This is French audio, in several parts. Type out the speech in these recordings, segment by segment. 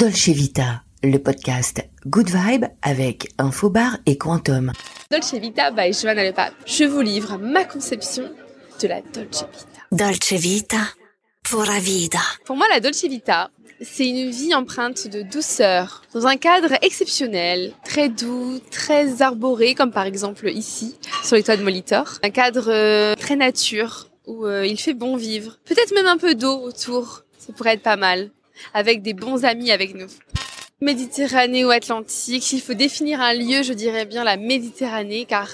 Dolce Vita, le podcast Good Vibe avec Infobar et Quantum. Dolce Vita by Johanna Le Pape. Je vous livre ma conception de la Dolce Vita. Dolce Vita, pura vida. Pour moi, la Dolce Vita, c'est une vie empreinte de douceur, dans un cadre exceptionnel, très doux, très arboré, comme par exemple ici, sur les toits de Molitor. Un cadre euh, très nature, où euh, il fait bon vivre. Peut-être même un peu d'eau autour, ça pourrait être pas mal avec des bons amis avec nous. Méditerranée ou Atlantique, s'il faut définir un lieu, je dirais bien la Méditerranée, car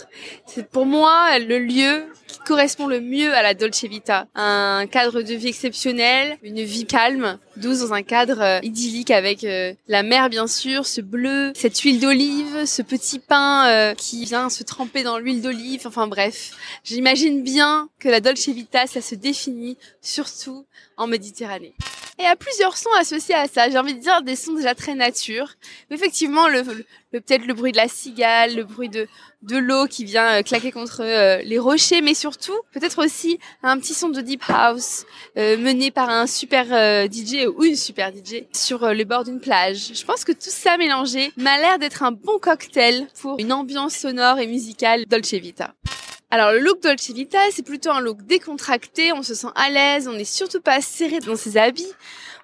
c'est pour moi le lieu qui correspond le mieux à la Dolce Vita. Un cadre de vie exceptionnel, une vie calme, douce dans un cadre euh, idyllique avec euh, la mer bien sûr, ce bleu, cette huile d'olive, ce petit pain euh, qui vient se tremper dans l'huile d'olive, enfin bref. J'imagine bien que la Dolce Vita, ça se définit surtout en Méditerranée. Et a plusieurs sons associés à ça. J'ai envie de dire des sons déjà très nature. Mais effectivement, le, le peut-être le bruit de la cigale, le bruit de, de l'eau qui vient euh, claquer contre euh, les rochers, mais surtout peut-être aussi un petit son de deep house euh, mené par un super DJ ou une super DJ sur le bord d'une plage. Je pense que tout ça mélangé m'a l'air d'être un bon cocktail pour une ambiance sonore et musicale Dolce Vita. Alors le look Dolce Vita, c'est plutôt un look décontracté, on se sent à l'aise, on n'est surtout pas serré dans ses habits.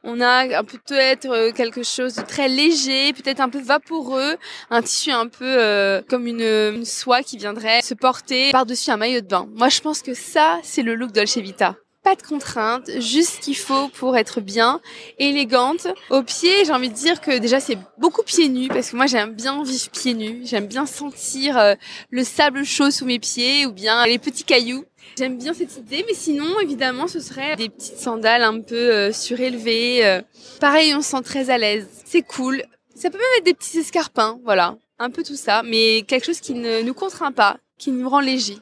On a peut-être euh, quelque chose de très léger, peut-être un peu vaporeux, un tissu un peu euh, comme une, une, soie qui viendrait se porter par-dessus un maillot de bain. Moi, je pense que ça, c'est le look Dolce Vita pas de contraintes, juste ce qu'il faut pour être bien, élégante. Au pied, j'ai envie de dire que déjà c'est beaucoup pieds nus parce que moi j'aime bien vivre pieds nus, j'aime bien sentir euh, le sable chaud sous mes pieds ou bien les petits cailloux. J'aime bien cette idée, mais sinon évidemment ce serait des petites sandales un peu euh, surélevées. Euh. Pareil, on se sent très à l'aise. C'est cool. Ça peut même être des petits escarpins, voilà, un peu tout ça, mais quelque chose qui ne nous contraint pas, qui nous rend léger.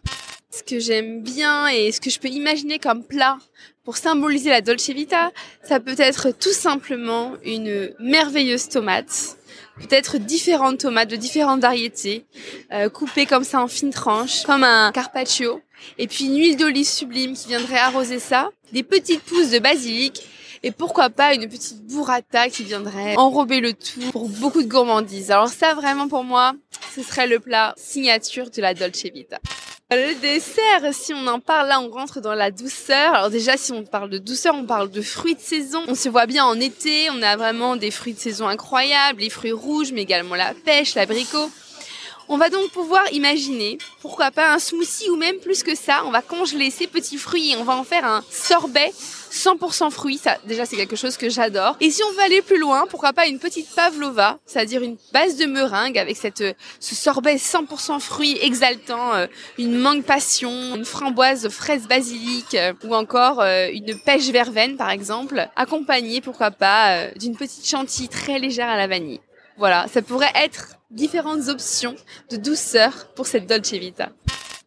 Ce que j'aime bien et ce que je peux imaginer comme plat pour symboliser la Dolce Vita, ça peut être tout simplement une merveilleuse tomate, peut-être différentes tomates de différentes variétés, euh, coupées comme ça en fines tranches, comme un carpaccio, et puis une huile d'olive sublime qui viendrait arroser ça, des petites pousses de basilic, et pourquoi pas une petite burrata qui viendrait enrober le tout pour beaucoup de gourmandises. Alors ça vraiment pour moi, ce serait le plat signature de la Dolce Vita. Le dessert, si on en parle là, on rentre dans la douceur. Alors déjà, si on parle de douceur, on parle de fruits de saison. On se voit bien en été, on a vraiment des fruits de saison incroyables, les fruits rouges, mais également la pêche, l'abricot. On va donc pouvoir imaginer, pourquoi pas un smoothie ou même plus que ça, on va congeler ces petits fruits et on va en faire un sorbet 100% fruits, ça déjà c'est quelque chose que j'adore. Et si on veut aller plus loin, pourquoi pas une petite pavlova, c'est-à-dire une base de meringue avec cette ce sorbet 100% fruits exaltant, euh, une mangue passion, une framboise fraise basilic euh, ou encore euh, une pêche verveine par exemple, accompagnée pourquoi pas d'une petite chantilly très légère à la vanille. Voilà, ça pourrait être différentes options de douceur pour cette Dolce Vita.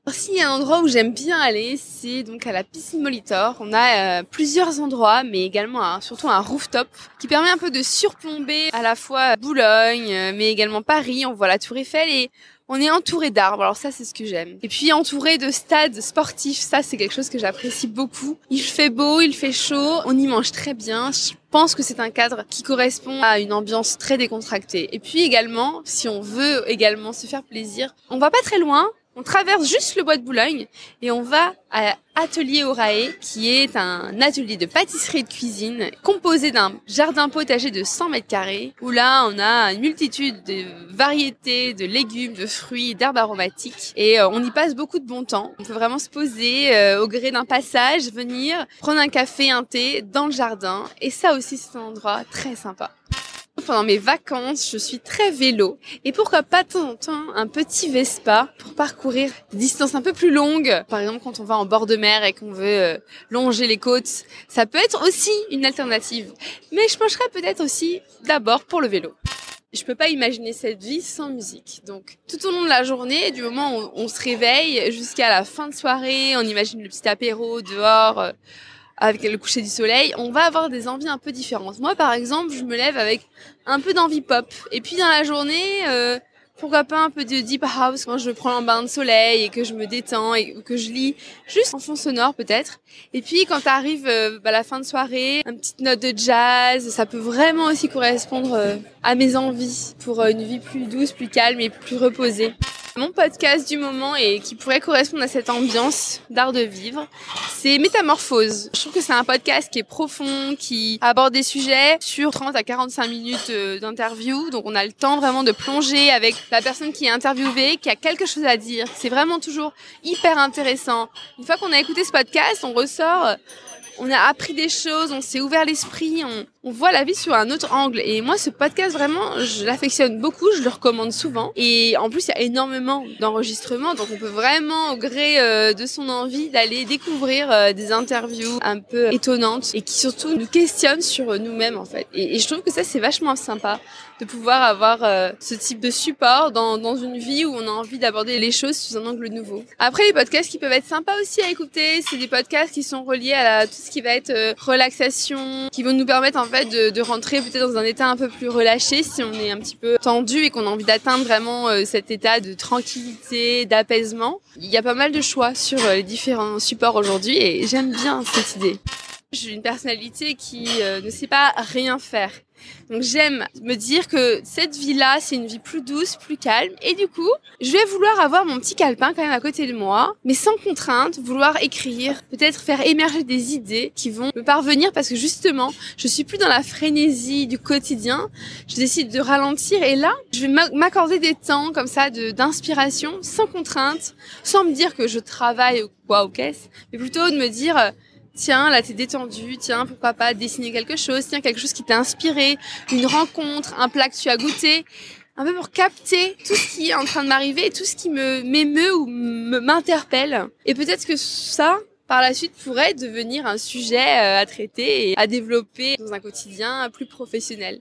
A un endroit où j'aime bien aller, c'est donc à la piscine Molitor. On a euh, plusieurs endroits, mais également surtout un rooftop qui permet un peu de surplomber à la fois Boulogne, euh, mais également Paris. On voit la Tour Eiffel et on est entouré d'arbres, alors ça c'est ce que j'aime. Et puis entouré de stades sportifs, ça c'est quelque chose que j'apprécie beaucoup. Il fait beau, il fait chaud, on y mange très bien. Je pense que c'est un cadre qui correspond à une ambiance très décontractée. Et puis également, si on veut également se faire plaisir, on va pas très loin, on traverse juste le bois de Boulogne et on va à Atelier Orae, qui est un atelier de pâtisserie et de cuisine composé d'un jardin potager de 100 mètres carrés, où là on a une multitude de variétés de légumes, de fruits, d'herbes aromatiques et euh, on y passe beaucoup de bon temps. On peut vraiment se poser euh, au gré d'un passage, venir prendre un café, un thé dans le jardin et ça aussi c'est un endroit très sympa. Pendant mes vacances, je suis très vélo. Et pourquoi pas de temps en temps un petit Vespa pour parcourir des distances un peu plus longues. Par exemple, quand on va en bord de mer et qu'on veut euh, longer les côtes, ça peut être aussi une alternative. Mais je pencherais peut-être aussi d'abord pour le vélo. Je peux pas imaginer cette vie sans musique. Donc, tout au long de la journée, du moment où on se réveille jusqu'à la fin de soirée, on imagine le petit apéro dehors, euh, avec le coucher du soleil, on va avoir des envies un peu différentes. Moi, par exemple, je me lève avec un peu d'envie pop. Et puis dans la journée, euh, pourquoi pas un peu de deep house quand je prends un bain de soleil et que je me détends et que je lis juste en fond sonore peut-être. Et puis quand arrive euh, bah, la fin de soirée, une petite note de jazz, ça peut vraiment aussi correspondre euh, à mes envies pour euh, une vie plus douce, plus calme et plus reposée. Mon podcast du moment et qui pourrait correspondre à cette ambiance d'art de vivre, c'est Métamorphose. Je trouve que c'est un podcast qui est profond, qui aborde des sujets sur 30 à 45 minutes euh, d'interview. Donc on a le temps vraiment de plonger avec la personne qui est interviewée, qui a quelque chose à dire. C'est vraiment toujours hyper intéressant. Une fois qu'on a écouté ce podcast, on ressort on a appris des choses, on s'est ouvert l'esprit, on, on, voit la vie sur un autre angle. Et moi, ce podcast, vraiment, je l'affectionne beaucoup, je le recommande souvent. Et en plus, il y a énormément d'enregistrements, donc on peut vraiment, au gré euh, de son envie, d'aller découvrir euh, des interviews un peu étonnantes et qui surtout nous questionnent sur nous-mêmes, en fait. Et, je trouve que ça, c'est vachement sympa de pouvoir avoir euh, ce type de support dans, dans une vie où on a envie d'aborder les choses sous un angle nouveau. Après, les podcasts qui peuvent être sympas aussi à écouter, c'est des podcasts qui sont reliés à tout ce qui va être relaxation, qui vont nous permettre de, rentrer peut-être dans un état un peu plus relâché si on est un petit peu tendu et qu'on a envie d'atteindre vraiment euh, cet état de tranquillité, d'apaisement. Il y a pas mal de choix sur les différents supports aujourd'hui et j'aime bien cette idée. J'ai une personnalité qui ne sait pas rien faire. Donc j'aime me dire que cette vie-là, c'est une vie plus douce, plus calme. Et du coup, je vais vouloir avoir mon petit calepin quand même à côté de moi, mais sans contrainte, vouloir écrire, peut-être faire émerger des idées qui vont me parvenir parce que justement, je suis plus dans la frénésie du quotidien. Je décide de ralentir et là, je vais m'accorder des temps comme ça d'inspiration, sans contrainte, sans me dire que je travaille ou quoi ou qu'est-ce, mais plutôt de me dire tiens, là t'es détendu, tiens, pourquoi pas dessiner quelque chose, tiens, quelque chose qui t'a inspiré, une rencontre, un plat que tu as goûté, un peu pour capter tout ce qui est en train de m'arriver, tout ce qui me m'émeut ou m'interpelle. Et peut-être que ça, par la suite, pourrait devenir un sujet euh, à traiter et à développer dans un quotidien plus professionnel.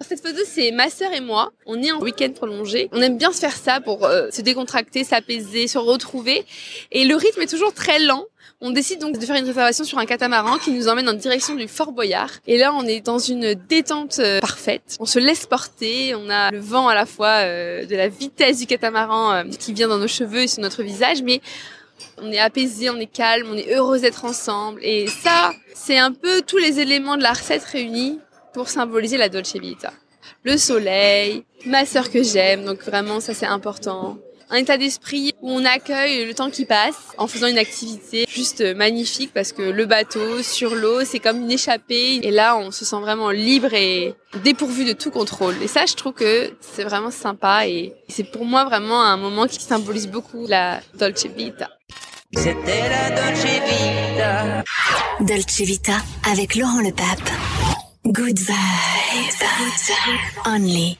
Cette photo, c'est ma sœur et moi. On est en week-end prolongé. On aime bien se faire ça pour euh, se décontracter, s'apaiser, se retrouver. Et le rythme est toujours très lent. On décide donc de faire une réservation sur un catamaran qui nous emmène en direction du Fort Boyard. Et là, on est dans une détente euh, parfaite. On se laisse porter. On a le vent à la fois euh, de la vitesse du catamaran qui vient dans nos cheveux et sur notre visage, mais on est apaisé, on est calme, on est heureux d'être ensemble. Et ça, c'est un peu tous les éléments de la recette réunis pour symboliser la Dolce Vita. Le soleil, ma sœur que j'aime, donc vraiment ça c'est important. Un état d'esprit où on accueille le temps qui passe en faisant une activité juste magnifique parce que le bateau sur l'eau c'est comme une échappée et là on se sent vraiment libre et dépourvu de tout contrôle. Et ça je trouve que c'est vraiment sympa et c'est pour moi vraiment un moment qui symbolise beaucoup la Dolce Vita. C'était la Dolce Vita. Dolce Vita avec Laurent Le Pape. Good vibes. Only